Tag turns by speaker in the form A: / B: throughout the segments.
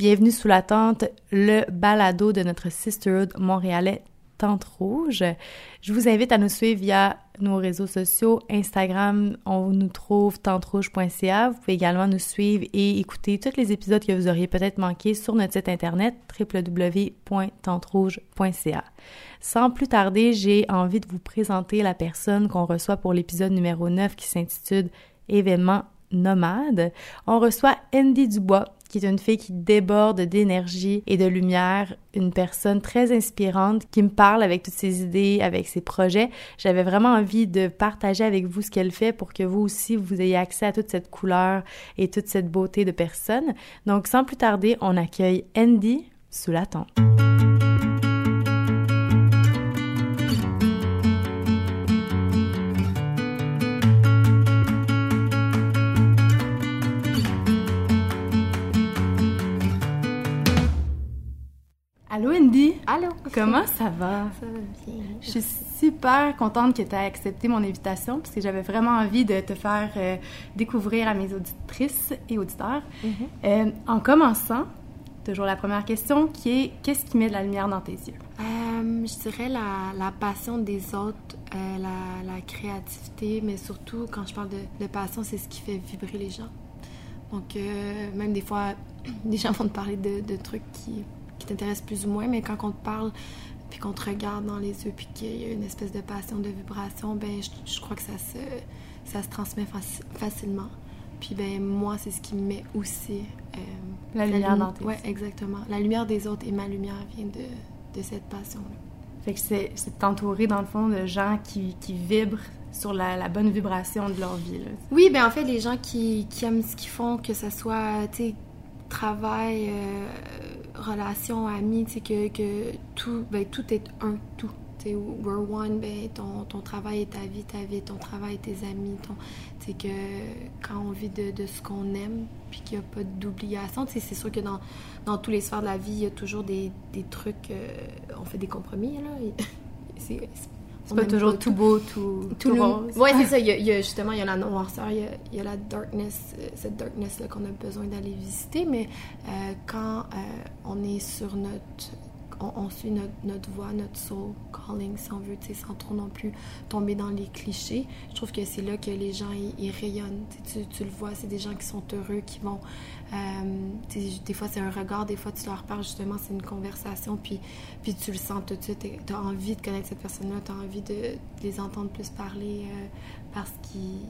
A: Bienvenue sous la tente, le balado de notre sisterhood montréalais Tente Rouge. Je vous invite à nous suivre via nos réseaux sociaux, Instagram, on nous trouve tenterouge.ca. Vous pouvez également nous suivre et écouter tous les épisodes que vous auriez peut-être manqués sur notre site internet www.tenterouge.ca. Sans plus tarder, j'ai envie de vous présenter la personne qu'on reçoit pour l'épisode numéro 9 qui s'intitule Événement nomade. On reçoit Andy Dubois, qui est une fille qui déborde d'énergie et de lumière, une personne très inspirante qui me parle avec toutes ses idées, avec ses projets. J'avais vraiment envie de partager avec vous ce qu'elle fait pour que vous aussi vous ayez accès à toute cette couleur et toute cette beauté de personne. Donc sans plus tarder, on accueille Andy sous la tente. Allô Andy!
B: Allô!
A: Comment ça va?
B: Ça va bien.
A: Je suis super contente que tu aies accepté mon invitation parce que j'avais vraiment envie de te faire euh, découvrir à mes auditrices et auditeurs.
B: Mhm.
A: Euh, en commençant, toujours la première question qui est qu'est-ce qui met de la lumière dans tes yeux?
B: Euh, je dirais la, la passion des autres, la, la créativité, mais surtout quand je parle de, de passion, c'est ce qui fait vibrer les gens. Donc, même des fois, les gens vont te parler de, de trucs qui, qui t'intéressent plus ou moins, mais quand on te parle, puis qu'on te regarde dans les yeux, puis qu'il y a une espèce de passion, de vibration, ben je, je crois que ça se, ça se transmet faci- facilement. Puis ben moi, c'est ce qui me met aussi... euh,
A: La lumière
B: lumi-
A: dans tes yeux.
B: exactement. La lumière des autres et ma lumière vient de, de cette passion-là.
A: Fait que c'est c'est t'entourer dans le fond de gens qui, qui vibrent sur la, la bonne vibration de leur vie. Là.
B: Oui, ben en fait, les gens qui, qui aiment ce qu'ils font, que ce soit, tu sais, travail, euh, relation, amis, tu sais, que, que tout, ben tout est un tout. Tu sais, we're one, ben ton, ton travail est ta vie, ta vie est ton travail, tes amis, ton... Tu sais, que quand on vit de, de ce qu'on aime, puis qu'il n'y a pas d'obligation, c'est sûr que dans, dans tous les sphères de la vie, il y a toujours des, des trucs... euh, on fait des compromis, là. C'est
A: C'est pas toujours tout beau, tout, tout, rose.
B: Ouais, c'est ça. Il y, a, il y a justement, il y a la noirceur, il y a, il y a la darkness, euh, cette darkness-là qu'on a besoin d'aller visiter. Mais euh, quand euh, on est sur notre. On, suit notre, voie, notre soul calling, si on veut, sans trop non plus tomber dans les clichés. Je trouve que c'est là que les gens, ils, rayonnent. Tu, tu, le vois, c'est des gens qui sont heureux, qui vont. euh, des fois, c'est un regard, des fois, tu leur parles, justement, c'est une conversation, puis, puis tu le sens tout de suite. Tu as envie de connaître cette personne-là, tu as envie de, de les entendre plus parler euh, parce qu'il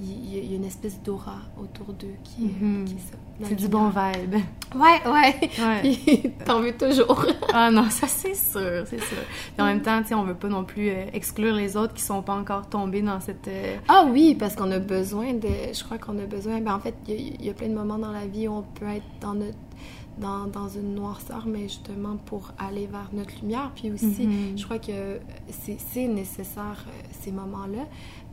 B: il y, a- il y a une espèce d'aura autour d'eux qui,
A: Mhm.
B: qui est ça.
A: C'est du bon vibe.
B: Ouais, ouais.
A: Ouais.
B: T'en veux toujours.
A: Ah non, ça c'est sûr, c'est sûr. Puis en même temps, tu sais, on veut pas non plus euh, exclure les autres qui sont pas encore tombés dans cette... euh,
B: Ah oui, parce qu'on a besoin de. Je crois qu'on a besoin. Ben, en fait, il y, a- il y a plein de moments dans la vie où on peut être dans notre. Dans, dans une noirceur, mais justement pour aller vers notre lumière. Puis aussi,
A: Mhm.
B: je crois que c'est c'est nécessaire, euh, ces moments-là.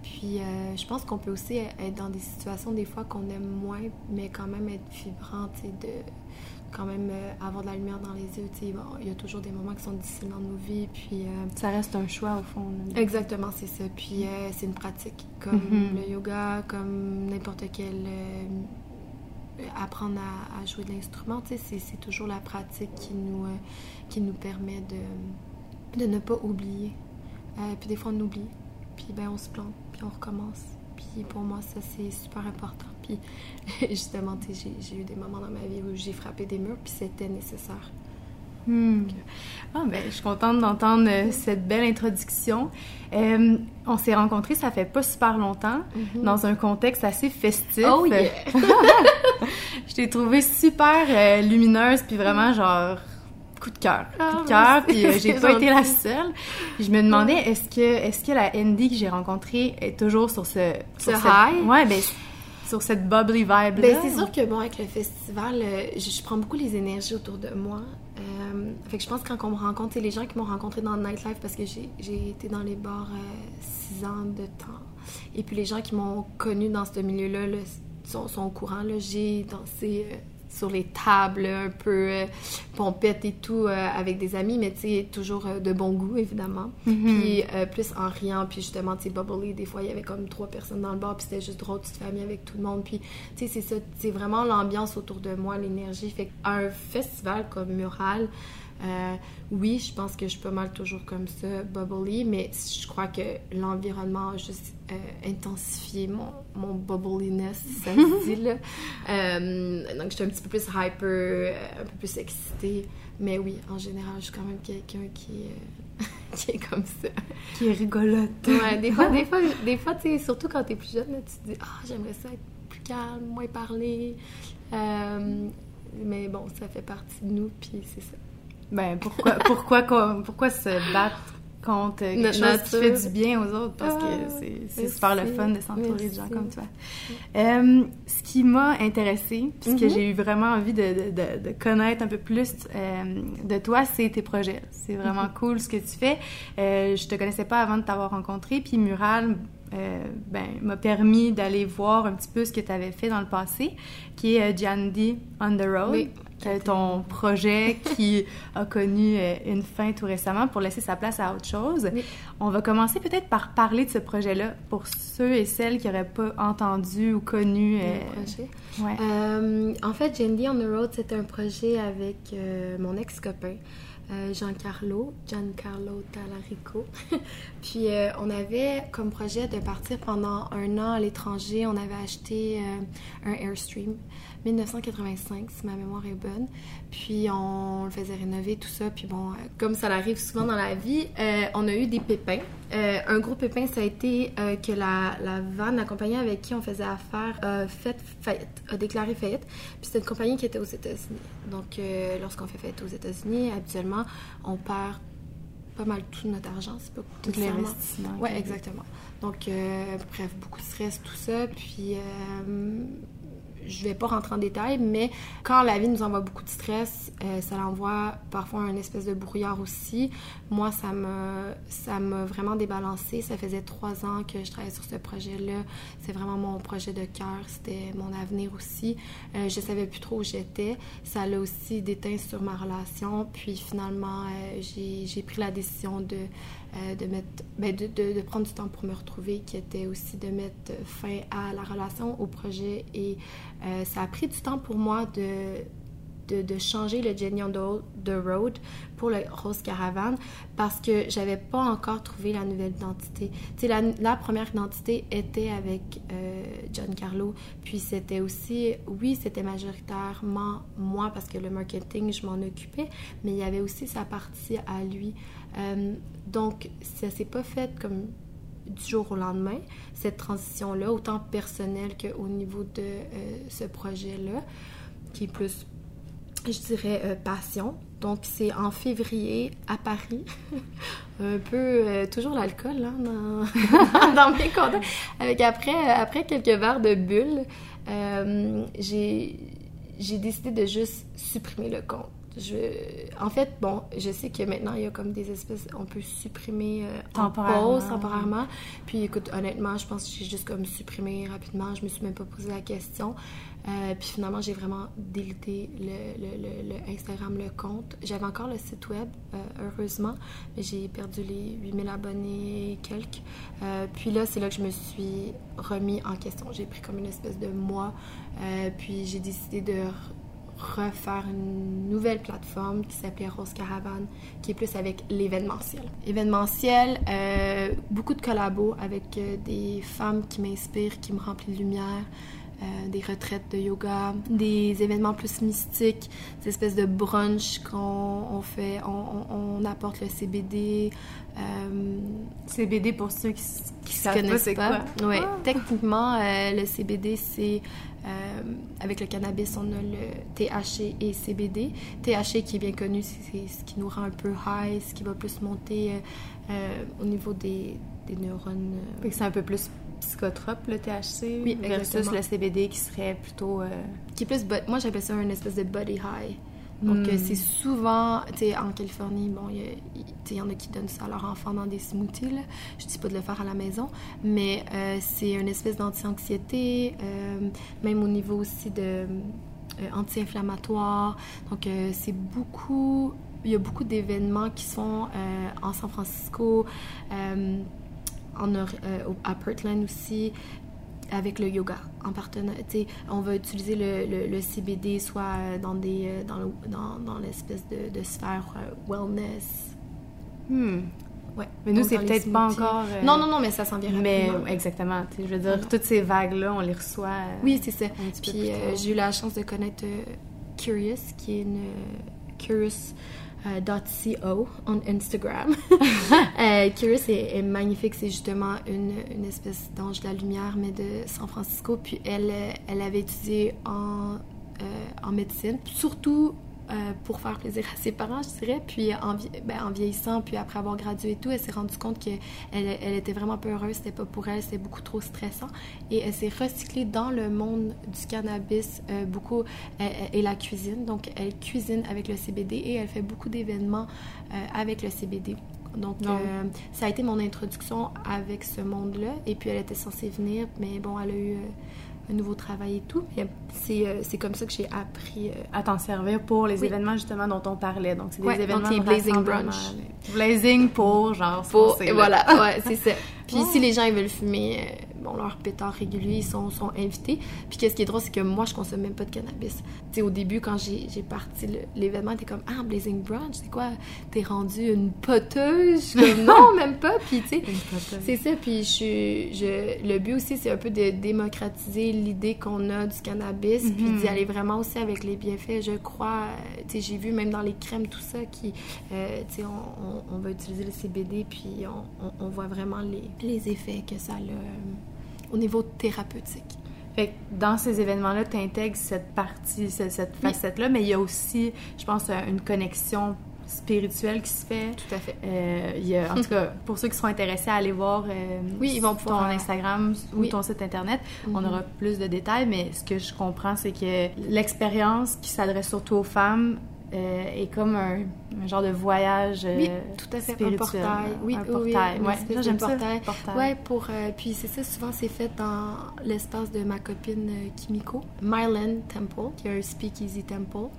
B: Puis euh, je pense qu'on peut aussi être dans des situations des fois qu'on aime moins, mais quand même être vibrant, de quand même euh, avoir de la lumière dans les yeux. Bon, il y a toujours des moments qui sont difficiles dans nos vies, puis... euh,
A: Ça reste un choix au fond.
B: Exactement, c'est ça. Puis euh, c'est une pratique, comme
A: Mhm.
B: le yoga, comme n'importe quel... apprendre à, à jouer de l'instrument, tu sais, c'est, toujours la pratique qui nous, qui nous permet de, de ne pas oublier. Puis des fois, on oublie, puis ben on se plante, puis on recommence. Puis pour moi, ça, c'est super important. Puis justement, j'ai, eu des moments dans ma vie où j'ai frappé des murs, puis c'était nécessaire.
A: Hmm. Ah, ben, je suis contente d'entendre euh, cette belle introduction. Euh, on s'est rencontrés, ça fait pas super longtemps,
B: Mhm.
A: dans un contexte assez festif.
B: Oh yeah!
A: Je t'ai trouvée super euh, lumineuse, puis vraiment genre coup de cœur, coup
B: Ah,
A: de cœur. Puis euh, j'ai pas été la seule. Puis je me demandais est-ce que est-ce que la Andy que j'ai rencontrée est toujours sur ce sur
B: Ce
A: cette-
B: high?
A: Ouais, ben sur cette bubbly vibe là.
B: Ben, c'est sûr que, bon, avec le festival, euh, je, je prends beaucoup les énergies autour de moi. Euh, fait que je pense que quand on me rencontre, c'est les gens qui m'ont rencontré dans le nightlife parce que j'ai été dans les bars euh, six ans de temps. Et puis les gens qui m'ont connu dans ce milieu-là là, sont, sont au courant. J'ai dansé sur les tables, un peu euh, pompette et tout euh, avec des amis, mais tu sais, toujours euh, de bon goût, évidemment.
A: Mhm.
B: Puis plus en riant, puis justement, tu sais, bubbly, des fois, il y avait comme trois personnes dans le bar, puis c'était juste drôle, petite famille avec tout le monde. Puis, tu sais, c'est ça, c'est vraiment l'ambiance autour de moi, l'énergie. Fait un festival comme Mural, euh, oui, je pense que je suis pas mal toujours comme ça, bubbly, mais je crois que l'environnement a juste euh, intensifié mon, mon bubbliness, si ça se dit, là. Euh, donc, j'étais un petit peu plus hyper, un peu plus excitée. Mais oui, en général, je suis quand même quelqu'un qui, qui est comme ça.
A: Qui est rigolote.
B: Ouais, des fois, des fois, des fois tu sais, surtout quand t'es plus jeune, tu te dis « Ah, j'aimerais ça être plus calme, moins parler. mais bon, ça fait partie de nous, puis c'est ça.
A: Ben, pourquoi, pourquoi, pourquoi se battre contre quelque chose qui fait du bien aux autres? Parce que ah, c'est super le fun de s'entourer de gens comme toi. Euh, ce qui m'a intéressée, puisque mm-hmm. j'ai eu vraiment envie de, de, de, connaître un peu plus euh, de toi, c'est tes projets. C'est vraiment mm-hmm. cool ce que tu fais. Euh, je te connaissais pas avant de t'avoir rencontré, puis Mural euh, ben, m'a permis d'aller voir un petit peu ce que tu avais fait dans le passé, qui est Jandy on the Road. Oui ton projet qui a connu euh, une fin tout récemment pour laisser sa place à autre chose. On va commencer peut-être par parler de ce projet-là pour ceux et celles qui n'auraient pas entendu ou connu
B: euh, le projet. Ouais. Euh, en fait, Jandy on the Road, c'était un projet avec mon ex-copain. Giancarlo, Giancarlo Talarico. Puis on avait comme projet de partir pendant un an à l'étranger. On avait acheté un Airstream. 1985, si ma mémoire est bonne. Puis on le faisait rénover, tout ça. Puis bon, euh, comme ça arrive souvent dans la vie, euh, on a eu des pépins. Euh, un gros pépin, ça a été que la, la vanne, la compagnie avec qui on faisait affaire, a fait faillite, a déclaré faillite. Puis c'était une compagnie qui était aux États-Unis. Donc lorsqu'on fait faillite aux États-Unis, habituellement, on perd pas mal tout notre argent, c'est pas
A: tout l'investissement.
B: Oui, exactement. Donc, bref, beaucoup de stress, tout ça. Puis, je vais pas rentrer en détail, mais quand la vie nous envoie beaucoup de stress, euh, ça l'envoie parfois un espèce de brouillard aussi. Moi, ça m'a, ça vraiment débalancé. Ça faisait trois ans que je travaillais sur ce projet-là. C'est vraiment mon projet de cœur. C'était mon avenir aussi. Euh, je savais plus trop où j'étais. Ça l'a aussi déteint sur ma relation. Puis finalement, euh, j'ai pris la décision de euh, de, mettre, ben de, de, prendre du temps pour me retrouver, qui était aussi de mettre fin à la relation, au projet. Et euh, ça a pris du temps pour moi de, de, changer le Jenny on the Road pour le Rose Caravan parce que j'avais pas encore trouvé la nouvelle identité. La, la, première identité était avec euh, John Carlo, puis c'était aussi, oui, c'était majoritairement moi parce que le marketing, je m'en occupais, mais il y avait aussi sa partie à lui. Euh, donc, ça s'est pas fait comme du jour au lendemain, cette transition-là, autant personnelle qu'au niveau de euh, ce projet-là, qui est plus, je dirais, euh, passion. Donc, c'est en février à Paris. un peu, toujours l'alcool hein, dans, dans, mes comptes. Avec après, après quelques verres de bulles, j'ai décidé de juste supprimer le compte je, en fait, bon, je sais que maintenant, il y a comme des espèces, on peut supprimer euh, temporairement. pause, temporairement. Puis écoute, honnêtement, je pense que j'ai juste comme supprimé rapidement. Je me suis même pas posé la question. Euh, puis finalement, j'ai vraiment délité le, le, le, Instagram, le compte. J'avais encore le site web, euh, heureusement, mais j'ai perdu les 8000 abonnés et quelques. puis là, c'est là que je me suis remis en question. J'ai pris comme une espèce de mois. puis j'ai décidé de refaire une nouvelle plateforme qui s'appelait Rose Caravan, qui est plus avec l'événementiel. Événementiel, euh, beaucoup de collabos avec euh, des femmes qui m'inspirent, qui me remplissent de lumière, euh, des retraites de yoga, des événements plus mystiques, des espèces de brunch qu'on fait, on, apporte le CBD.
A: CBD pour ceux qui, qui savent
B: connaissent
A: pas,
B: pas. Ouais. Ah. Techniquement, le CBD, c'est euh, avec le cannabis, on a le THC et CBD. THC qui est bien connu, c'est ce qui nous rend un peu high, ce qui va plus monter euh, euh, au niveau des, des neurones.
A: C'est un peu plus psychotrope le THC
B: oui,
A: versus le CBD qui serait plutôt...
B: Qui est plus... Moi, j'appelle ça une espèce de body high. Donc, euh, c'est hmm. souvent, tu sais, en Californie, bon, il y, en a qui donnent ça à leurs enfants dans des smoothies, là. Je dis pas de le faire à la maison, mais euh, c'est une espèce d'anti-anxiété, euh, même au niveau aussi de anti-inflammatoires. Donc, c'est beaucoup il y a beaucoup d'événements qui sont en San Francisco, en, à Portland aussi, avec le yoga en partenariat. On va utiliser le, le, CBD soit dans des dans, dans, dans l'espèce de, de, sphère wellness.
A: Hmm. Ouais. Mais nous, c'est peut-être pas encore.
B: Euh, non, non, non, mais ça s'en vient
A: Mais exactement. Je veux dire, toutes ces vagues-là, on les reçoit. Euh,
B: oui, c'est ça. Puis euh, j'ai eu la chance de connaître Curious, qui est une Curious.co on Instagram. Curious est, magnifique, c'est justement une, une espèce d'ange de la lumière, mais de San Francisco. Puis elle, elle avait étudié en, en médecine, surtout euh, pour faire plaisir à ses parents, je dirais. Puis en, ben, en vieillissant, puis après avoir gradué et tout, elle s'est rendue compte qu'elle elle était vraiment peu heureuse, c'était pas pour elle, c'était beaucoup trop stressant. Et elle s'est recyclée dans le monde du cannabis, euh, beaucoup, et la cuisine. Donc elle cuisine avec le CBD et elle fait beaucoup d'événements euh, avec le CBD. Donc, ça a été mon introduction avec ce monde-là. Et puis, elle était censée venir, mais bon, elle a eu un nouveau travail et tout. C'est, euh, c'est comme ça que j'ai appris euh,
A: à t'en servir pour les événements justement dont on parlait. Donc, c'est des événements
B: donc Blazing Brunch.
A: Blazing pour, genre,
B: pour, voilà, ouais, c'est ça. Puis si les gens ils veulent fumer, euh, bon, leurs pétards réguliers, ils sont, sont invités. Puis qu'est-ce qui est drôle, c'est que moi, je consomme même pas de cannabis. Tu sais, au début, quand j'ai parti l'événement, t'es comme, ah, Blazing Brunch, c'est quoi? T'es rendu une poteuse? comme, non, même pas. Puis, tu sais, c'est ça. Puis, je, je, le but aussi, c'est un peu de démocratiser l'idée qu'on a du cannabis, puis d'y mhm. aller vraiment aussi avec les bienfaits. Je crois, tu sais, j'ai vu même dans les crèmes, tout ça, qui, euh, tu sais, on, on, va utiliser le CBD, puis on, on voit vraiment les, les effets que ça a euh, au niveau thérapeutique.
A: Fait dans ces événements-là, tu intègres cette partie, cette, facette-là, mais il y a aussi, je pense, une connexion spirituelle qui se fait.
B: Tout à fait.
A: Euh, il y a, en tout cas, pour ceux qui seront intéressés à aller voir euh,
B: oui, ils vont
A: ton Instagram ou ton site Internet, on mhm. aura plus de détails, mais ce que je comprends, c'est que l'expérience qui s'adresse surtout aux femmes euh, est comme un, genre de voyage
B: oui, tout à fait,
A: spirituel.
B: Un portail. Oui,
A: un portail.
B: Oui, ouais. j'aime portail. Ça, Ouais, pour, euh, puis c'est ça, souvent c'est fait dans l'espace de ma copine euh, Kimiko, Myland Temple, qui est un speakeasy temple.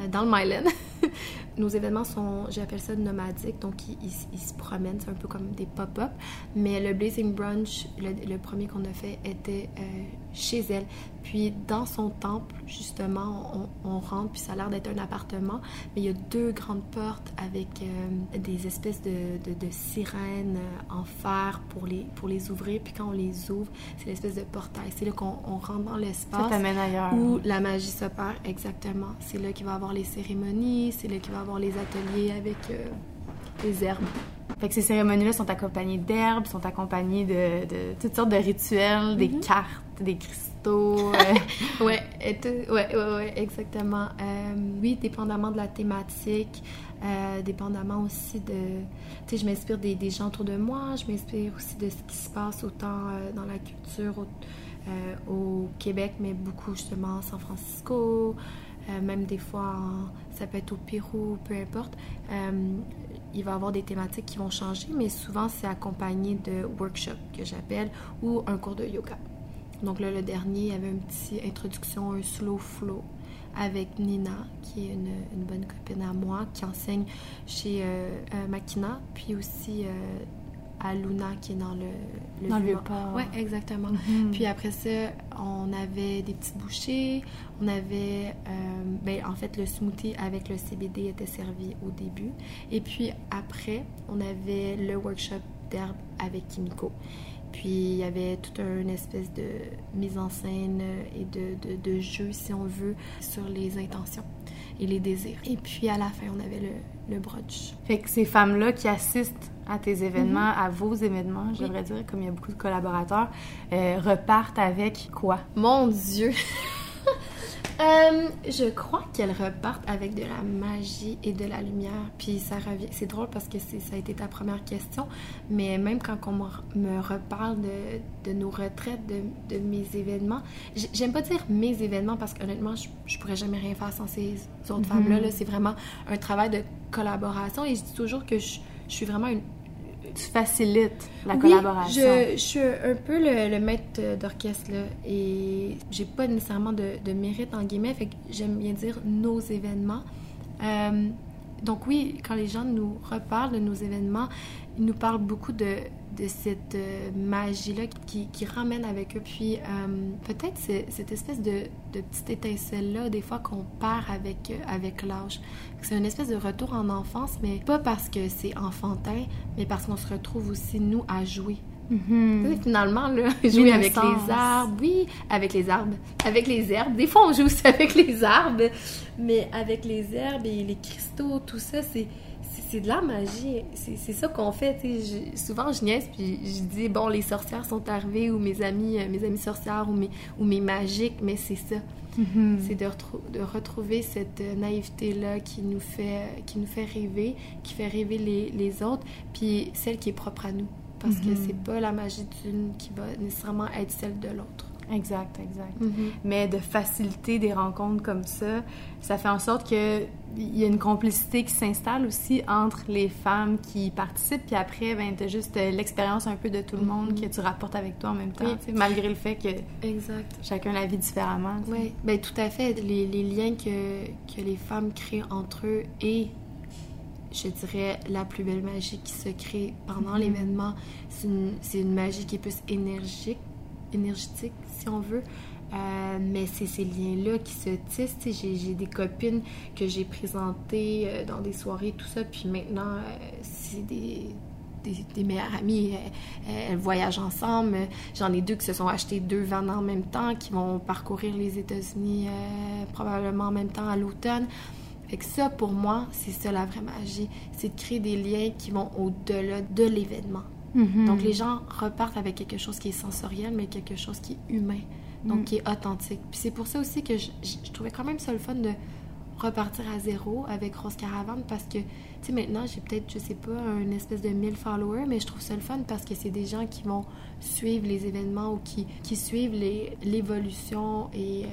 B: Euh, dans le Myland. Nos événements sont, j'appelle ça nomadiques, donc ils, se promènent, c'est un peu comme des pop-up. Mais le Blazing Brunch, le, premier qu'on a fait, était euh, chez elle. Puis dans son temple, justement, on, rentre, puis ça a l'air d'être un appartement, mais il y a deux grandes portes avec euh, des espèces de, de, sirènes en fer pour les, pour les ouvrir. Puis quand on les ouvre, c'est l'espèce de portail. C'est là qu'on rentre dans l'espace. Où la magie s'opère, exactement. C'est là qu'il va avoir les cérémonies, c'est là qu'il va avoir les ateliers avec euh, les herbes.
A: Fait que ces cérémonies-là sont accompagnées d'herbes, sont accompagnées de, de, toutes sortes de rituels, des mhm. cartes, des cristaux.
B: Euh. ouais, ouais, ouais, ouais, exactement. Euh, oui, dépendamment de la thématique, dépendamment aussi de... Tu sais, je m'inspire des, des, gens autour de moi, je m'inspire aussi de ce qui se passe autant dans la culture au, au Québec, mais beaucoup justement à San Francisco, euh, même des fois, ça peut être au Pérou, peu importe. Euh, il va y avoir des thématiques qui vont changer, mais souvent c'est accompagné de workshops que j'appelle ou un cours de yoga. Donc là, le dernier, il y avait une petite introduction, un slow flow avec Nina, qui est une, bonne copine à moi, qui enseigne chez euh, Makina, puis aussi à Luna qui est dans le,
A: le dans le port.
B: Ouais, exactement. Mhm. Puis après ça, on avait des petites bouchées, on avait euh, ben, en fait le smoothie avec le CBD était servi au début et puis après, on avait le workshop d'herbe avec Kimiko. Puis il y avait toute une espèce de mise en scène et de, de, de jeu, si on veut, sur les intentions et les désirs. Et puis à la fin, on avait le, le brunch.
A: Fait que ces femmes-là qui assistent à tes événements, mhm. à vos événements, je devrais dire, comme il y a beaucoup de collaborateurs, euh, repartent avec quoi?
B: Mon Dieu! Euh, je crois qu'elles repartent avec de la magie et de la lumière. Puis ça revient. C'est drôle parce que ça a été ta première question, mais même quand on me reparle de, de nos retraites, de, de mes événements, j'aime pas dire mes événements parce qu'honnêtement, je, je pourrais jamais rien faire sans ces autres mhm. femmes-là. -là, c'est vraiment un travail de collaboration et je dis toujours que je, je suis vraiment une
A: tu facilites la
B: Oui,
A: collaboration.
B: Je, je suis un peu le, le maître d'orchestre, là, et j'ai pas nécessairement de, de mérite, en guillemets, fait que j'aime bien dire nos événements. Euh, donc oui, quand les gens nous reparlent de nos événements, ils nous parlent beaucoup de, de cette euh, magie-là qui, qui ramène avec eux. Puis euh, peut-être cette espèce de, de petite étincelle-là, des fois qu'on perd avec, euh, avec l'âge. C'est une espèce de retour en enfance, mais pas parce que c'est enfantin, mais parce qu'on se retrouve aussi, nous, à jouer.
A: Mhm.
B: Sais, Finalement, là, jouer avec les arbres, oui, avec les arbres, avec les herbes. Des fois, on joue aussi avec les arbres, mais avec les herbes et les cristaux, tout ça, c'est c'est- de la magie. C'est ça qu'on fait. Je- souvent, je niaise puis je dis bon, les sorcières sont arrivées ou mes amis, euh, mes amis sorcières ou mes ou mes magiques, mais c'est ça.
A: Mhm.
B: C'est de, retrou- de retrouver cette euh, naïveté-là qui nous fait qui nous fait rêver, qui fait rêver les, les autres, puis celle qui est propre à nous. Parce que
A: Mhm.
B: c'est pas la magie d'une qui va nécessairement être celle de l'autre.
A: Exact, exact. Mais de faciliter des rencontres comme ça, ça fait en sorte que il y a une complicité qui s'installe aussi entre les femmes qui participent, puis après, ben, t'as juste euh, l'expérience un peu de tout le monde
B: Mhm.
A: que tu rapportes avec toi en même temps,
B: Oui.
A: tu malgré le fait que
B: Exact.
A: chacun la vit différemment. tu.
B: Oui, ben tout à fait. Les, les liens que, que les femmes créent entre eux et, je dirais, la plus belle magie qui se crée pendant
A: Mhm.
B: l'événement, c'est une, c'est une magie qui est plus énergique, énergétique, si on veut. Euh, mais c'est ces liens-là qui se tissent. J'ai, des copines que j'ai présentées euh, dans des soirées, tout ça, puis maintenant, euh, c'est des, meilleures amies. Elles, voyagent ensemble. J'en ai deux qui se sont achetés deux vannes en même temps, qui vont parcourir les États-Unis euh, probablement en même temps à l'automne. Fait que ça, pour moi, c'est ça la vraie magie. C'est de créer des liens qui vont au-delà de l'événement.
A: Mhm.
B: Donc les gens repartent avec quelque chose qui est sensoriel, mais quelque chose qui est humain, donc
A: Mm.
B: qui est authentique. Puis c'est pour ça aussi que je, je- je trouvais quand même ça le fun de repartir à zéro avec Rose Caravane parce que, tu sais, maintenant j'ai peut-être, je sais pas, une espèce de 1000 followers, mais je trouve ça le fun parce que c'est des gens qui vont suivre les événements ou qui, qui suivent les- l'évolution et euh,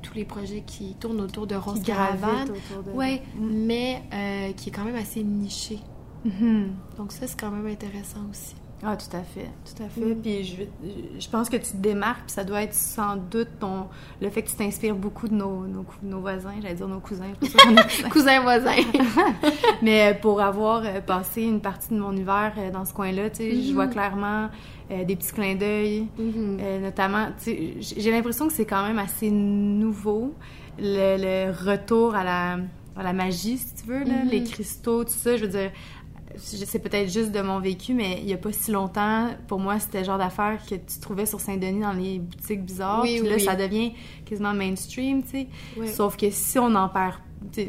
B: tous les projets qui tournent autour de Rose Caravane.
A: de...
B: Ouais,
A: Mm.
B: mais euh, qui est quand même assez niché.
A: Mhm.
B: Donc ça, c'est quand même intéressant aussi.
A: Ah, tout à fait, tout à fait.
B: Mm.
A: Puis je, je pense que tu te démarques, puis ça doit être sans doute ton, le fait que tu t'inspires beaucoup de nos, nos, voisins, j'allais dire nos cousins, cousins.
B: Cousin voisin.
A: Mais euh, pour avoir euh, passé une partie de mon hiver euh, dans ce coin-là, tu sais, je vois clairement euh, des petits clins d'œil,
B: Mhm.
A: euh, notamment, tu sais, j'ai l'impression que c'est quand même assez nouveau, le, le retour à la, à la magie, si tu veux, là, les cristaux, tout ça, je veux dire, c'est peut-être juste de mon vécu, mais il y a pas si longtemps, pour moi, c'était le genre d'affaires que tu trouvais sur Saint-Denis dans les boutiques bizarres,
B: Oui,
A: puis
B: oui,
A: là,
B: oui.
A: ça devient quasiment mainstream, tu sais. Sauf que si on en perd,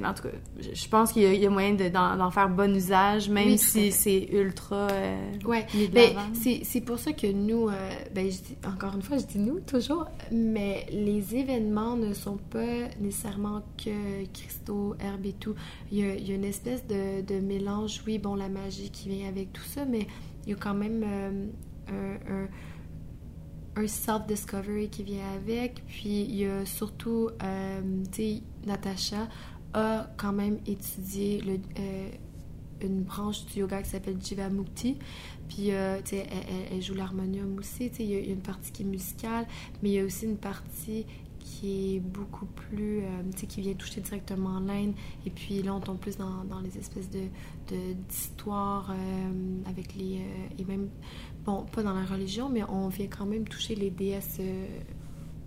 A: en tout cas, je pense qu'il y, a- il y a moyen de- d'en faire bon usage, même
B: Oui,
A: si c'est ultra euh,
B: Ouais,
A: de
B: ben, c'est c'est pour ça que nous, euh, ben, je dis- encore une fois, je dis nous toujours, mais les événements ne sont pas nécessairement que cristaux, herbes et tout. Il y a, il y a une espèce de, de mélange, oui, bon, la magie qui vient avec tout ça, mais il y a quand même euh, un, un- un self-discovery qui vient avec. Puis il y a surtout, euh, tu sais, Natacha a quand même étudié euh, une branche du yoga qui s'appelle Jivamukti. Puis, euh, tu sais, elle, joue l'harmonium aussi. Tu sais, il y, a- une partie qui est musicale, mais il y a aussi une partie qui est beaucoup plus, euh, tu sais, qui vient toucher directement l'Inde. Et puis là, on tombe plus dans, les espèces de d'histoires avec les... et même, bon, pas dans la religion, mais on vient quand même toucher les déesses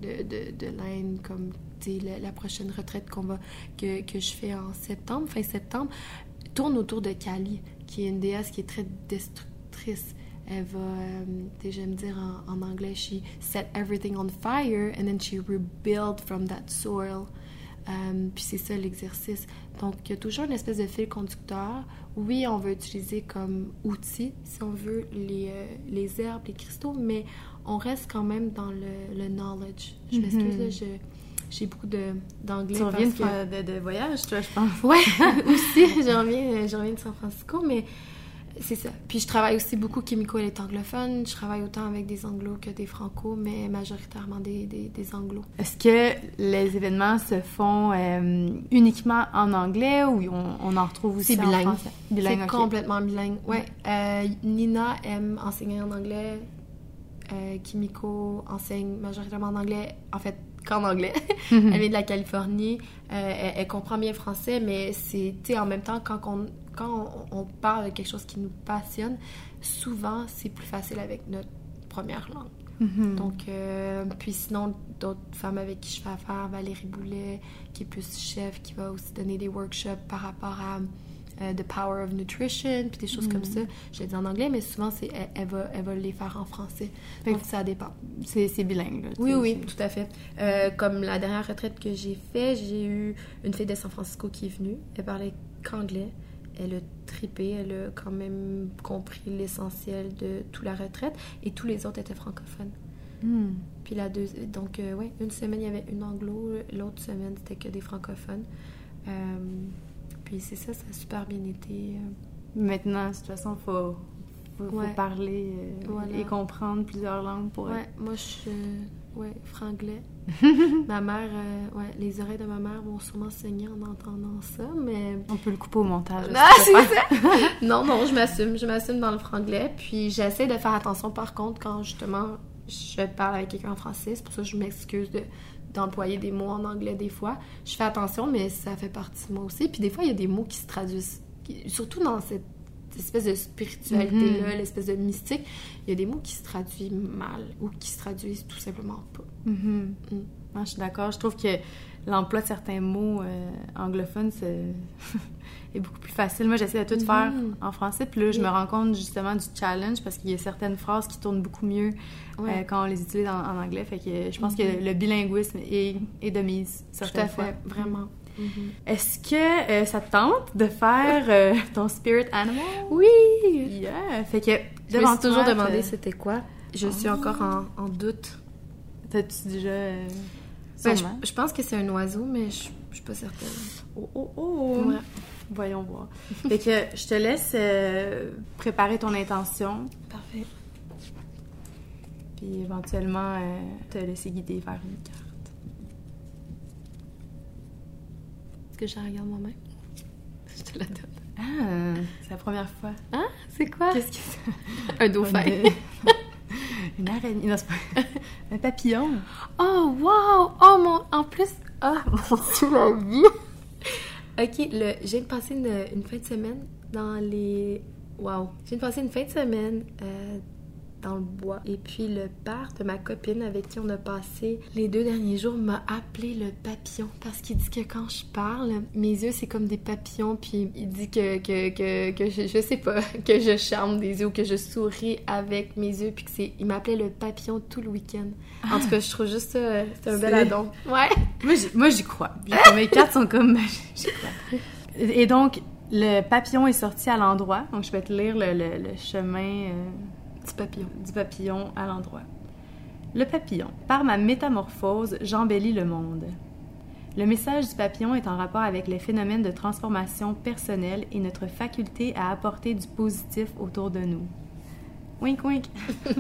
B: de, de, de l'Inde, comme, la, la prochaine retraite qu'on va, que, que je fais en septembre, fin septembre, tourne autour de Kali, qui est une déesse qui est très destructrice. Elle va, euh, j'aime dire en, en anglais, she set everything on fire and then she rebuild from that soil. Euh, puis c'est ça l'exercice. Donc, il y a toujours une espèce de fil conducteur. Oui, on va utiliser comme outil, si on veut, les, euh, les herbes, les cristaux, mais on reste quand même dans le, le knowledge. Je m'excuse,
A: Mhm.
B: là, je- j'ai beaucoup de- d'anglais.
A: Tu reviens
B: parce que-
A: de, de, de voyage, toi, je pense.
B: Ouais, aussi, j'en reviens, j'en reviens de San Francisco, mais c'est ça. Puis je travaille aussi beaucoup, Kimiko, elle est anglophone. Je travaille autant avec des anglos que des franco, mais majoritairement des, des, des anglos.
A: Est-ce que les événements se font euh, uniquement en anglais ou on, on en retrouve aussi
B: C'est
A: en
B: bilingue.
A: français?
B: C'est
A: ok.
B: complètement bilingue. Ouais. Euh, Nina aime enseigner en anglais. Euh, Kimiko enseigne majoritairement en anglais. En fait, qu'en anglais.
A: Mhm.
B: Elle vient de la Californie. Euh, elle, elle comprend bien français, mais c'est, tu sais, en même temps, quand, on, quand on, on parle de quelque chose qui nous passionne, souvent, c'est plus facile avec notre première langue.
A: Mhm.
B: Donc, euh, puis sinon, d'autres femmes avec qui je fais affaire, Valérie Boulet, qui est plus chef, qui va aussi donner des workshops par rapport à euh, The Power of Nutrition, puis des choses comme ça. Je les dis en anglais, mais souvent, c'est, elle, elle va, elle va les faire en français.
A: Fait que-
B: ça dépend.
A: C'est c'est bilingue. là,
B: Oui, oui, tout à fait. Euh, comme la dernière retraite que j'ai fait, j'ai eu une fille de San Francisco qui est venue. Elle parlait qu'anglais. Elle a tripé, elle a quand même compris l'essentiel de toute la retraite. Et tous les autres étaient francophones.
A: Hmm.
B: Puis la deux, donc euh, ouais, une semaine il y avait une anglo, l'autre semaine c'était que des francophones. Euh, puis c'est ça, ça a super bien été. euh,
A: Maintenant, de toute façon, il faut, faut, faut
B: Ouais.
A: parler euh,
B: Voilà.
A: et comprendre plusieurs langues pour
B: Ouais, moi je suis euh, ouais, franglais. ma mère, euh, ouais, les oreilles de ma mère vont sûrement saigner en entendant ça, mais
A: On peut le couper au montage.
B: Ah, c'est ça! non, non, je m'assume. Je m'assume dans le franglais. Puis j'essaie de faire attention, par contre, quand justement je parle avec quelqu'un en français. C'est pour ça que je m'excuse de d'employer des mots en anglais des fois. Je fais attention, mais ça fait partie de moi aussi. Puis des fois, il y a des mots qui se traduisent, qui- surtout dans cette espèce de spiritualité-là, l'espèce de mystique, il y a des mots qui se traduisent mal ou qui se traduisent tout simplement pas.
A: Mhm.
B: Mm.
A: Non, je suis d'accord. Je trouve que l'emploi de certains mots euh, anglophones c'est... est beaucoup plus facile. Moi, j'essaie de tout
B: Mhm.
A: faire en français. Puis là, je
B: Oui.
A: me rends compte justement du challenge parce qu'il y a certaines phrases qui tournent beaucoup mieux euh, quand on les utilise en, en anglais. Fait que je pense que
B: Mhm.
A: le bilinguisme est, est de mise
B: tout
A: certaines
B: à
A: fois.
B: fait, vraiment. Mhm.
A: Est-ce que euh, ça te tente de faire euh, ton spirit animal?
B: Oui!
A: Yeah! Fait que
B: Je me suis toujours demandé c'était quoi. Je suis encore en, en doute.
A: T'as-tu déjà...
B: Ben, je, pense que c'est un oiseau, mais je, je suis pas certaine.
A: Oh, oh, oh!
B: Ouais.
A: Voyons voir. Fait que je te laisse euh, préparer ton intention,
B: Parfait.
A: puis éventuellement euh, te laisser guider vers une carte.
B: Est-ce que je la regarde moi-même? Je te la donne.
A: Ah, c'est la première fois.
B: Ah, c'est quoi?
A: Qu'est-ce que c'est?
B: Un dauphin.
A: Une araignée. Non, pas... Un papillon.
B: Oh, wow! Oh, mon... En plus... Ah, mon Dieu, la vie! OK, le... j'ai passé une, une fin de semaine dans les... Wow! J'ai passé une fin de semaine euh, dans le bois. Et puis, le père de ma copine avec qui on a passé les deux derniers jours m'a appelé le papillon parce qu'il dit que quand je parle, mes yeux, c'est comme des papillons. Puis, il dit que, que, que, que je, je sais pas, que je charme des yeux ou que je souris avec mes yeux. Puis que c'est... Il m'appelait le papillon tout le week-end. En tout cas, je trouve juste ça... euh, C'est un bel addon. Ouais!
A: Moi, j'y- crois. Mes cartes sont comme... J'y crois. Et donc, le papillon est sorti à l'endroit. Donc, je vais te lire le, le- le chemin... euh,
B: Petit papillon.
A: du papillon à l'endroit. Le papillon. Par ma métamorphose, j'embellis le monde. Le message du papillon est en rapport avec les phénomènes de transformation personnelle et notre faculté à apporter du positif autour de nous. Wink wink.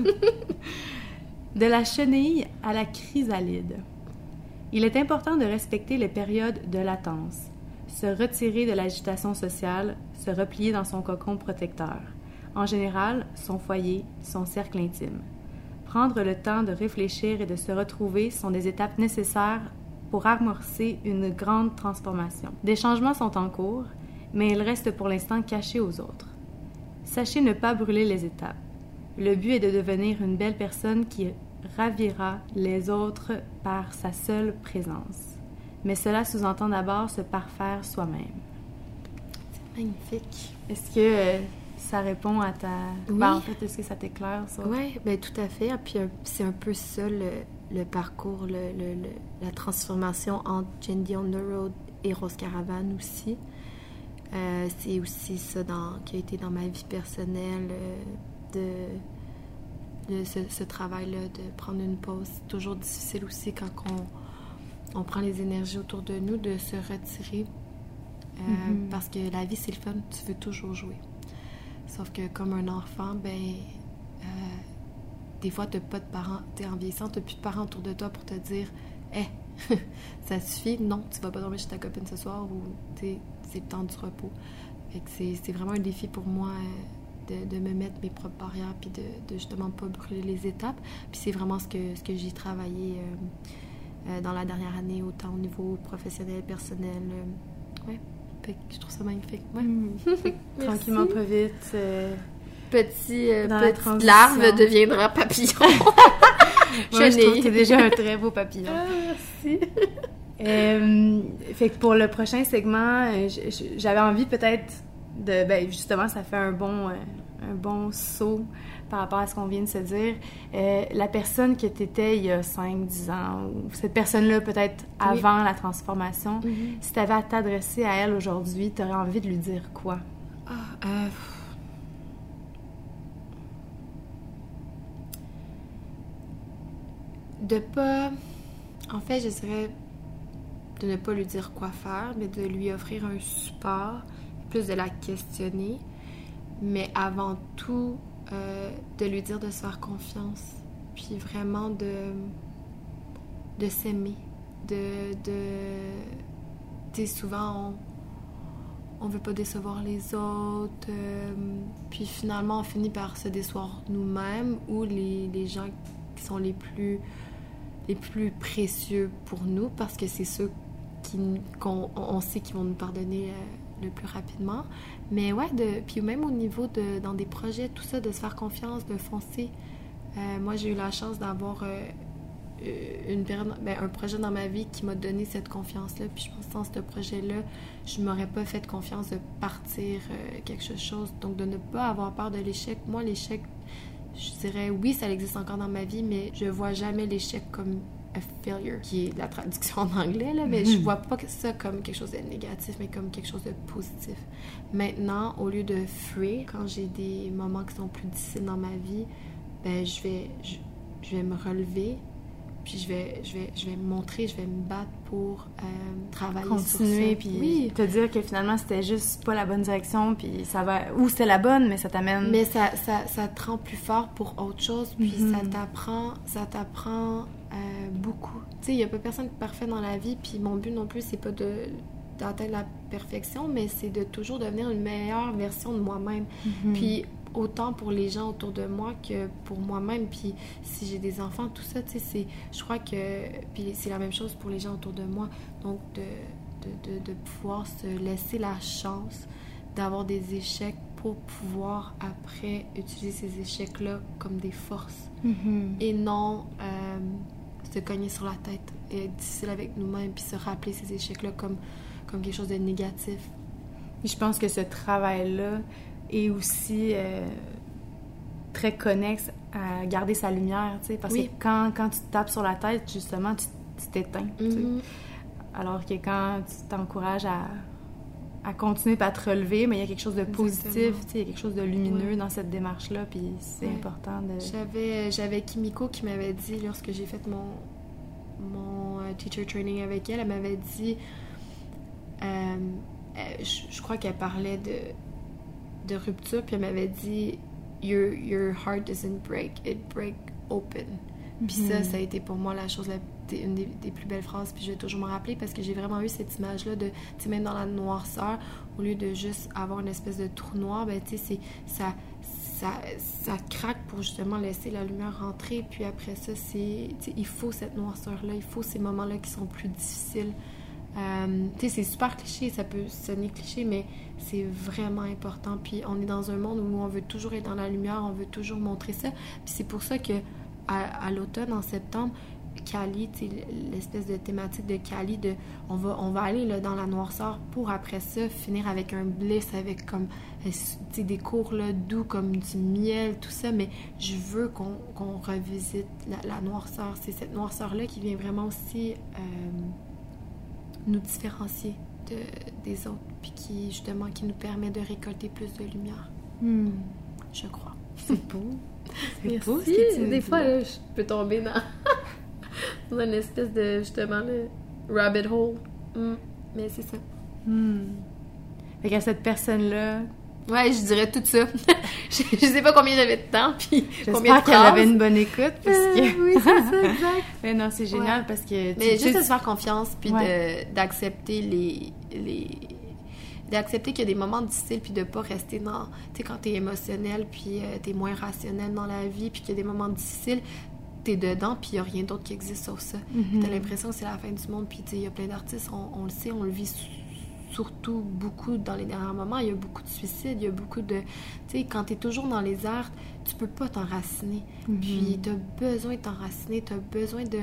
A: de la chenille à la chrysalide. Il est important de respecter les périodes de latence, se retirer de l'agitation sociale, se replier dans son cocon protecteur en général son foyer, son cercle intime. Prendre le temps de réfléchir et de se retrouver sont des étapes nécessaires pour amorcer une grande transformation. Des changements sont en cours, mais ils restent pour l'instant cachés aux autres. Sachez ne pas brûler les étapes. Le but est de devenir une belle personne qui ravira les autres par sa seule présence. Mais cela sous-entend d'abord se parfaire soi-même.
B: Magnifique.
A: Est-ce que euh, ça répond à ta...
B: Oui.
A: Ben, en fait, est-ce que ça t'éclaire, ça?
B: Oui, ben tout à fait. Puis euh, c'est un peu ça le, le parcours, le, le- la transformation entre Jandy on the Road et Rose Caravane aussi. Euh, c'est aussi ça dans, qui a été dans ma vie personnelle, euh, de, de ce, ce travail-là, de prendre une pause. C'est toujours difficile aussi quand on, on prend les énergies autour de nous, de se retirer. Euh,
A: Mhm.
B: Parce que la vie, c'est le fun, tu veux toujours jouer. Sauf que comme un enfant, ben, euh, des fois, t'as pas de parents, t'es en vieillissant, t'as plus de parents autour de toi pour te dire, hé, ça suffit, non, tu vas pas dormir chez ta copine ce soir ou c'est le temps du repos. C'est vraiment un défi pour moi euh, de, de, me mettre mes propres barrières puis de, de, justement pas brûler les étapes. Puis c'est vraiment ce que, ce que j'ai travaillé euh, dans la dernière année, autant au niveau professionnel, personnel. ouais. Fait que je trouve ça magnifique. Ouais.
A: Mm. Tranquillement, pas vite.
B: Petit, petite larve deviendra papillon.
A: je, je trouve que c'est déjà un très beau papillon.
B: Ah, merci.
A: Euh, fait que pour le prochain segment, euh, j'avais envie peut-être de. Ben justement, ça fait un bon, euh, un bon saut par rapport à ce qu'on vient de se dire. Euh, la personne que tu étais il y a 5-10 ans, ou cette personne-là peut-être avant la transformation,
B: Mm-hmm.
A: si tu avais à t'adresser à elle aujourd'hui, tu aurais envie de lui dire quoi?
B: Ah, euh... De pas. En fait, je dirais de ne pas lui dire quoi faire, mais de lui offrir un support, plus de la questionner, mais avant tout, euh, de lui dire de se faire confiance, puis vraiment de, de s'aimer, de... de tu sais, souvent, on, on veut pas décevoir les autres, euh, puis finalement, on finit par se décevoir nous-mêmes ou les, les gens qui sont les plus les plus précieux pour nous parce que c'est ceux qu'on on sait qu'ils vont nous pardonner euh, le plus rapidement. Mais ouais, de, puis même au niveau de dans des projets, tout ça, de se faire confiance, de foncer. Euh, moi, j'ai eu la chance d'avoir euh, une période, ben, un projet dans ma vie qui m'a donné cette confiance-là. Puis je pense que sans ce projet-là, je m'aurais pas fait confiance de partir euh, quelque chose. Donc de ne pas avoir peur de l'échec. Moi, l'échec, je dirais oui, ça existe encore dans ma vie, mais je vois jamais l'échec comme a failure, qui est la traduction en anglais, là, mais je vois pas ça comme quelque chose de négatif, mais comme quelque chose de positif. Maintenant, au lieu de fuir, quand j'ai des moments qui sont plus difficiles dans ma vie, ben je vais, je, je vais me relever, puis je vais, je vais, je vais me montrer, je vais me battre pour euh, travailler
A: Continuer,
B: sur ça.
A: puis
B: oui,
A: te dire que finalement c'était juste pas la bonne direction, puis ça va. Ou c'était la bonne, mais ça t'amène.
B: Mais ça, ça, ça te rend plus fort pour autre chose, puis
A: Mhm.
B: ça t'apprend, ça t'apprend euh, beaucoup. Tu sais, il n'y a pas personne de parfait dans la vie, puis mon but non plus, c'est pas de d'atteindre la perfection, mais c'est de toujours devenir une meilleure version de moi-même.
A: Mhm.
B: Puis autant pour les gens autour de moi que pour moi-même. Puis si j'ai des enfants, tout ça, tu sais, c'est... Je crois que... Puis c'est la même chose pour les gens autour de moi. Donc de, de, de, de pouvoir se laisser la chance d'avoir des échecs pour pouvoir après utiliser ces échecs-là comme des forces
A: Mhm.
B: et non euh, se cogner sur la tête et être difficile avec nous-mêmes puis se rappeler ces échecs-là comme, comme quelque chose de négatif.
A: Je pense que ce travail-là est aussi euh, très connexe à garder sa lumière, tu sais, parce
B: Oui.
A: que quand, quand tu te tapes sur la tête, justement, tu t'éteins.
B: Mhm.
A: Alors que quand tu t'encourages à, à continuer pas à te relever, mais il y a quelque chose de positif,
B: Exactement.
A: tu sais, il y a quelque chose de lumineux
B: Ouais.
A: dans cette démarche-là, puis c'est
B: Ouais.
A: important de...
B: J'avais, j'avais Kimiko qui m'avait dit, lorsque j'ai fait mon, mon euh, teacher training avec elle, elle m'avait dit, euh, euh, je, je crois qu'elle parlait de, de rupture, puis elle m'avait dit, your, your heart doesn't break, it break open. Puis ça,
A: Mhm.
B: ça a été pour moi la chose, la, des- une des, plus belles phrases, puis je vais toujours m'en rappeler parce que j'ai vraiment eu cette image-là de, tu sais, même dans la noirceur, au lieu de juste avoir une espèce de trou noir, ben tu sais, ça, ça, ça craque pour justement laisser la lumière rentrer, puis après ça, c'est, il faut cette noirceur-là, il faut ces moments-là qui sont plus difficiles. Euh, c'est super cliché, ça peut sonner cliché, mais c'est vraiment important. Puis on est dans un monde où on veut toujours être dans la lumière, on veut toujours montrer ça. Puis c'est pour ça que à l'automne, en septembre, Sais, l'espèce de thématique de Cali, de on va, on va aller là, dans la noirceur pour après ça finir avec un bliss, avec comme euh, des cours là, doux comme du miel, tout ça. Mais je veux qu'on qu'on revisite la, la noirceur. C'est cette noirceur-là qui vient vraiment aussi euh, nous différencier de, des autres, puis qui justement qui nous permet de récolter plus de lumière,
A: Hmm.
B: je crois.
A: C'est beau. C'est
B: Merci.
A: beau ce que tu
B: Des fois, là, je peux tomber dans, dans une espèce de, justement, le rabbit hole. Mm. Mais c'est ça.
A: Hmm. Fait qu'à cette personne-là
B: Ouais, je dirais tout ça. je, je sais pas combien j'avais de temps, puis combien de
A: qu'elle avait une bonne écoute, parce que...
B: Euh, oui, c'est ça, exact.
A: Mais non, c'est génial, parce que... tu-
B: Mais
A: tu-
B: juste de se faire confiance, puis
A: Ouais.
B: de- d'accepter les... les d'accepter qu'il y a des moments difficiles, puis de pas rester dans... Tu sais, quand t'es émotionnel, puis euh, t'es moins rationnel dans la vie, puis qu'il y a des moments difficiles, t'es dedans, puis il y a rien d'autre qui existe sauf ça.
A: Mhm.
B: T'as l'impression que c'est la fin du monde, puis il y a plein d'artistes, on, on le sait, on le vit surtout beaucoup dans les derniers moments. Il y a beaucoup de suicides, il y a beaucoup de... Tu sais, quand t'es toujours dans les arts, tu peux pas t'enraciner.
A: Mhm.
B: Puis t'as besoin de t'enraciner, t'as besoin de...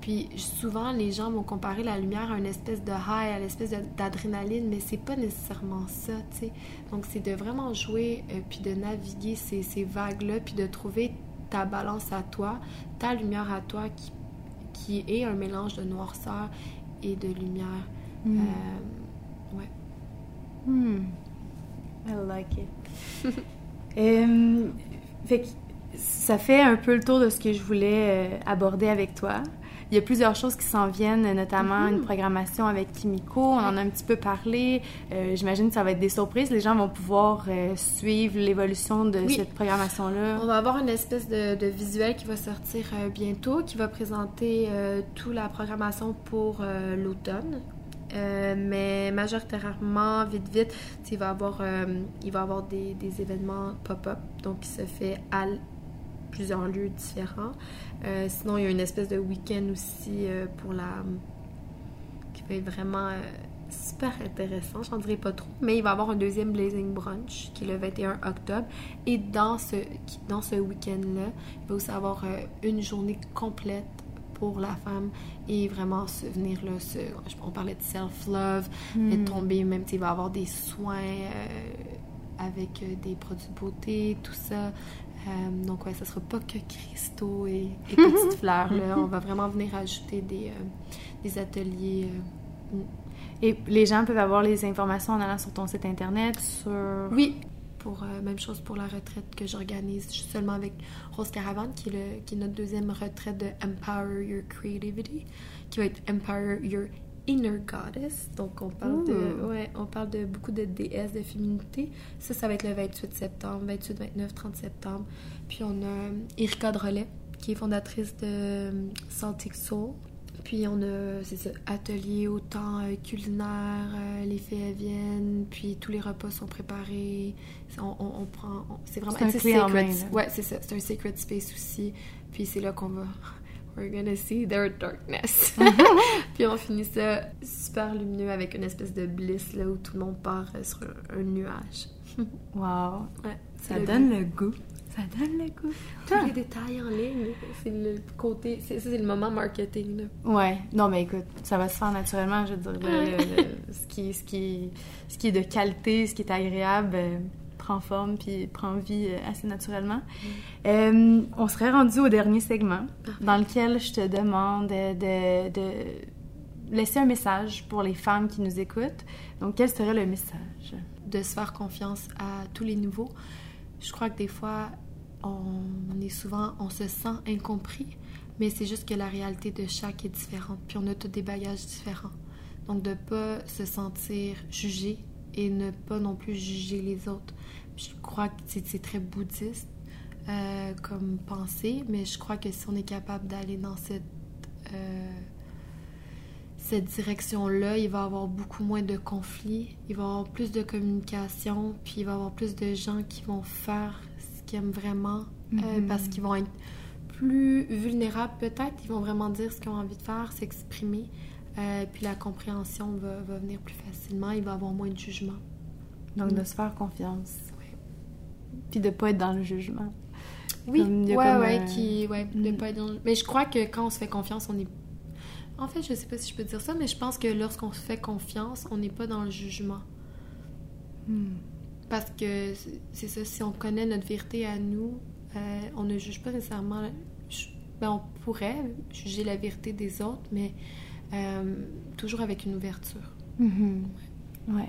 B: Puis souvent, les gens vont comparer la lumière à une espèce de high, à l'espèce d'adrénaline, mais c'est pas nécessairement ça, tu sais. Donc c'est de vraiment jouer, euh, puis de naviguer ces, ces vagues-là, puis de trouver ta balance à toi, ta lumière à toi, qui, qui est un mélange de noirceur et de lumière.
A: Mm.
B: Euh, ouais.
A: Hmm. I like it. Fait que ça fait un peu le tour de ce que je voulais euh, aborder avec toi. Il y a plusieurs choses qui s'en viennent, notamment
B: Mhm.
A: une programmation avec Kimiko. On en a un petit peu parlé. Euh, J'imagine que ça va être des surprises. Les gens vont pouvoir euh, suivre l'évolution de
B: Oui.
A: cette programmation-là.
B: On va avoir une espèce de, de visuel qui va sortir euh, bientôt, qui va présenter toute la programmation pour l'automne. Euh, mais majoritairement, vite, vite, il va y avoir, euh, il va y avoir des, des événements pop-up, donc qui se fait à plusieurs lieux différents. Euh, sinon, il y a une espèce de week-end aussi euh, pour la... qui va être vraiment euh, super intéressant, j'en dirai pas trop. Mais il va y avoir un deuxième Blazing Brunch qui est le 21 octobre. Et dans ce, dans ce week-end-là, il va aussi avoir une journée complète pour la femme et vraiment se venir là, se, on parlait de self-love, mais
A: Hmm.
B: tomber même, il va y avoir des soins avec des produits de beauté, tout ça. Euh, donc ouais, ça sera pas que cristaux et, et petites fleurs, là. On va vraiment venir ajouter des, euh, des ateliers. euh,
A: Et les gens peuvent avoir les informations en allant sur ton site internet, sur...
B: Oui, pour euh, même chose pour la retraite que j'organise seulement avec Rose Caravane, qui est, le, qui est notre deuxième retraite de Empower Your Creativity, qui va être Empower Your Inner Goddess. Donc on parle de ouais, on parle de beaucoup de déesses de féminité. Ça, ça va être le 28 septembre, 28, 29, 30 septembre. Puis on a euh, Erika Drolet, qui est fondatrice de euh, Celtic Soul. Puis on a, c'est ça, atelier autant euh, culinaire, les fées viennent, puis tous les repas sont préparés. On, on- on prend, c'est vraiment
A: C'est un là.
B: Ouais, c'est ça, c'est un sacred space aussi. Puis c'est là qu'on va, we're gonna see their darkness. puis on finit ça super lumineux avec une espèce de bliss là où tout le monde part euh, sur un, nuage.
A: Wow!
B: Ouais,
A: Ça
B: le
A: donne
B: goût.
A: le goût. Ça donne le goût.
B: tous les détails en ligne. C'est le côté, c'est, c'est le moment marketing là.
A: Ouais, non, mais écoute, ça va se faire naturellement, je veux dire. le- le- le- ce, qui, ce, qui, ce qui est de qualité, ce qui est agréable, euh, prend forme puis prend vie euh, assez naturellement. Euh, on serait rendu au dernier segment,
B: Parfait.
A: dans lequel je te demande de, de laisser un message pour les femmes qui nous écoutent. Donc, quel serait le message?
B: de se faire confiance à tous les niveaux. Je crois que des fois, on est souvent, on se sent incompris, mais c'est juste que la réalité de chaque est différente, puis on a tous des bagages différents. Donc de pas se sentir jugé et ne pas non plus juger les autres. Je crois que c'est très bouddhiste euh, comme pensée, mais je crois que si on est capable d'aller dans cette euh, cette direction-là, il va y avoir beaucoup moins de conflits, il va y avoir plus de communication, puis il va y avoir plus de gens qui vont faire ce qu'ils aiment vraiment, euh,
A: Mhm.
B: parce qu'ils vont être plus vulnérables peut-être, ils vont vraiment dire ce qu'ils ont envie de faire, s'exprimer, euh, puis la compréhension va, va venir plus facilement, il va y avoir moins de jugement.
A: Donc, de
B: Mm.
A: se faire confiance. Puis de pas être dans le jugement.
B: Oui,
A: Comme-
B: ouais, ouais,
A: un-
B: qui, ouais, de
A: Mm.
B: pas être dans le- Mais je crois que quand on se fait confiance, on est... En fait, je sais pas si je peux dire ça, mais je pense que lorsqu'on se fait confiance, on n'est pas dans le jugement.
A: Hmm.
B: Parce que c'est- ça, si on connaît notre vérité à nous, euh, on ne juge pas nécessairement. ben, on pourrait juger la vérité des autres, mais euh, toujours avec une ouverture.
A: Mhm. Ouais,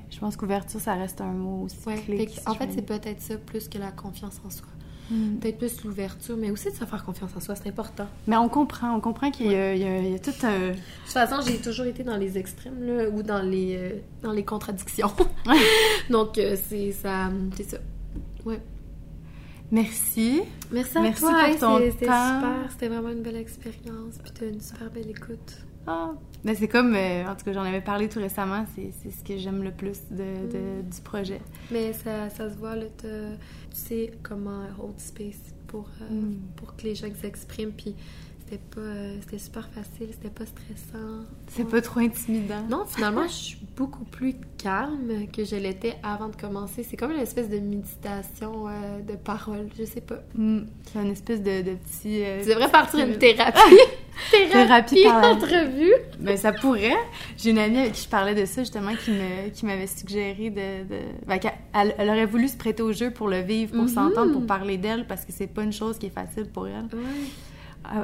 A: je pense qu'ouverture, ça reste un mot aussi
B: Ouais,
A: clé.
B: fait en fait, c'est peut-être ça plus que la confiance en soi. Mm. Peut-être plus l'ouverture, mais aussi de se faire confiance en soi, c'est important.
A: Mais on comprend, on comprend qu'il y, a tout un...
B: De toute façon, j'ai toujours été dans les extrêmes, là, ou dans les, euh, dans les contradictions. Donc, euh, c'est ça, c'est ça. Ouais.
A: Merci.
B: Merci à
A: Merci
B: toi.
A: pour ton
B: C'était
A: temps.
B: super. C'était vraiment une belle expérience. Puis t'as une super belle écoute.
A: Ah, ben c'est comme, euh, en tout cas, j'en avais parlé tout récemment, c'est c'est ce que j'aime le plus de, de- du projet.
B: Mais ça, ça se voit, là, tu sais comment hold space pour, euh,
A: Mm.
B: pour que les gens s'expriment. Puis c'était pas, euh, c'était super facile, c'était pas stressant.
A: C'est pas trop intimidant.
B: Non, finalement, je suis beaucoup plus calme que je l'étais avant de commencer. C'est comme une espèce de méditation euh, de parole, je sais pas.
A: Mm, c'est une espèce de, de petit... euh,
B: Tu devrais partir une thérapie.
A: Thérapie
B: entrevue.
A: Ben, ça pourrait. J'ai une amie avec qui je parlais de ça, justement, qui me qui m'avait suggéré de... de... Ben, qu'elle- elle, elle aurait voulu se prêter au jeu pour le vivre, pour
B: Mhm.
A: s'entendre, pour parler d'elle, parce que c'est pas une chose qui est facile pour elle.
B: Ouais.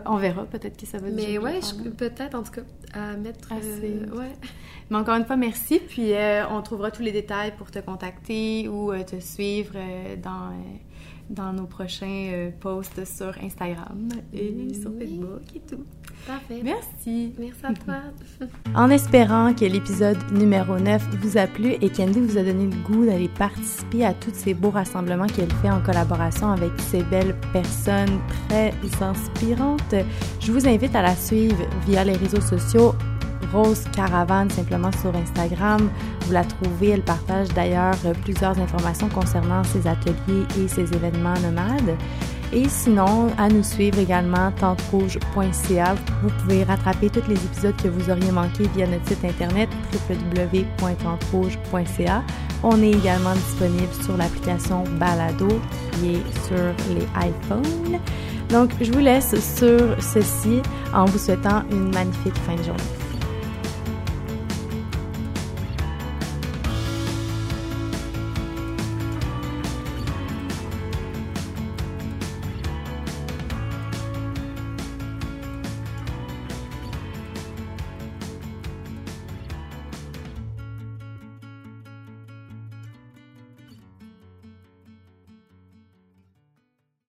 A: On verra, peut-être que ça va
B: Mais ouais, peut-être en tout cas à mettre. Euh, ouais.
A: Mais encore une fois, merci. Puis euh, on trouvera tous les détails pour te contacter ou euh, te suivre euh, dans, dans nos prochains posts sur Instagram et
B: Oui.
A: sur Facebook et tout.
B: Parfait.
A: Merci.
B: Merci à toi.
A: En espérant que l'épisode numéro 9 vous a plu et qu'Andy vous a donné le goût d'aller participer à tous ces beaux rassemblements qu'elle fait en collaboration avec ces belles personnes très inspirantes, je vous invite à la suivre via les réseaux sociaux. Rose Caravane, simplement sur Instagram. Vous la trouvez. Elle partage d'ailleurs plusieurs informations concernant ses ateliers et ses événements nomades. Et sinon, à nous suivre également, tenterouge.ca. Vous pouvez rattraper tous les épisodes que vous auriez manqués via notre site internet www.tenterouge.ca. On est également disponible sur l'application Balado qui est sur les iPhones. Donc, je vous laisse sur ceci en vous souhaitant une magnifique fin de journée.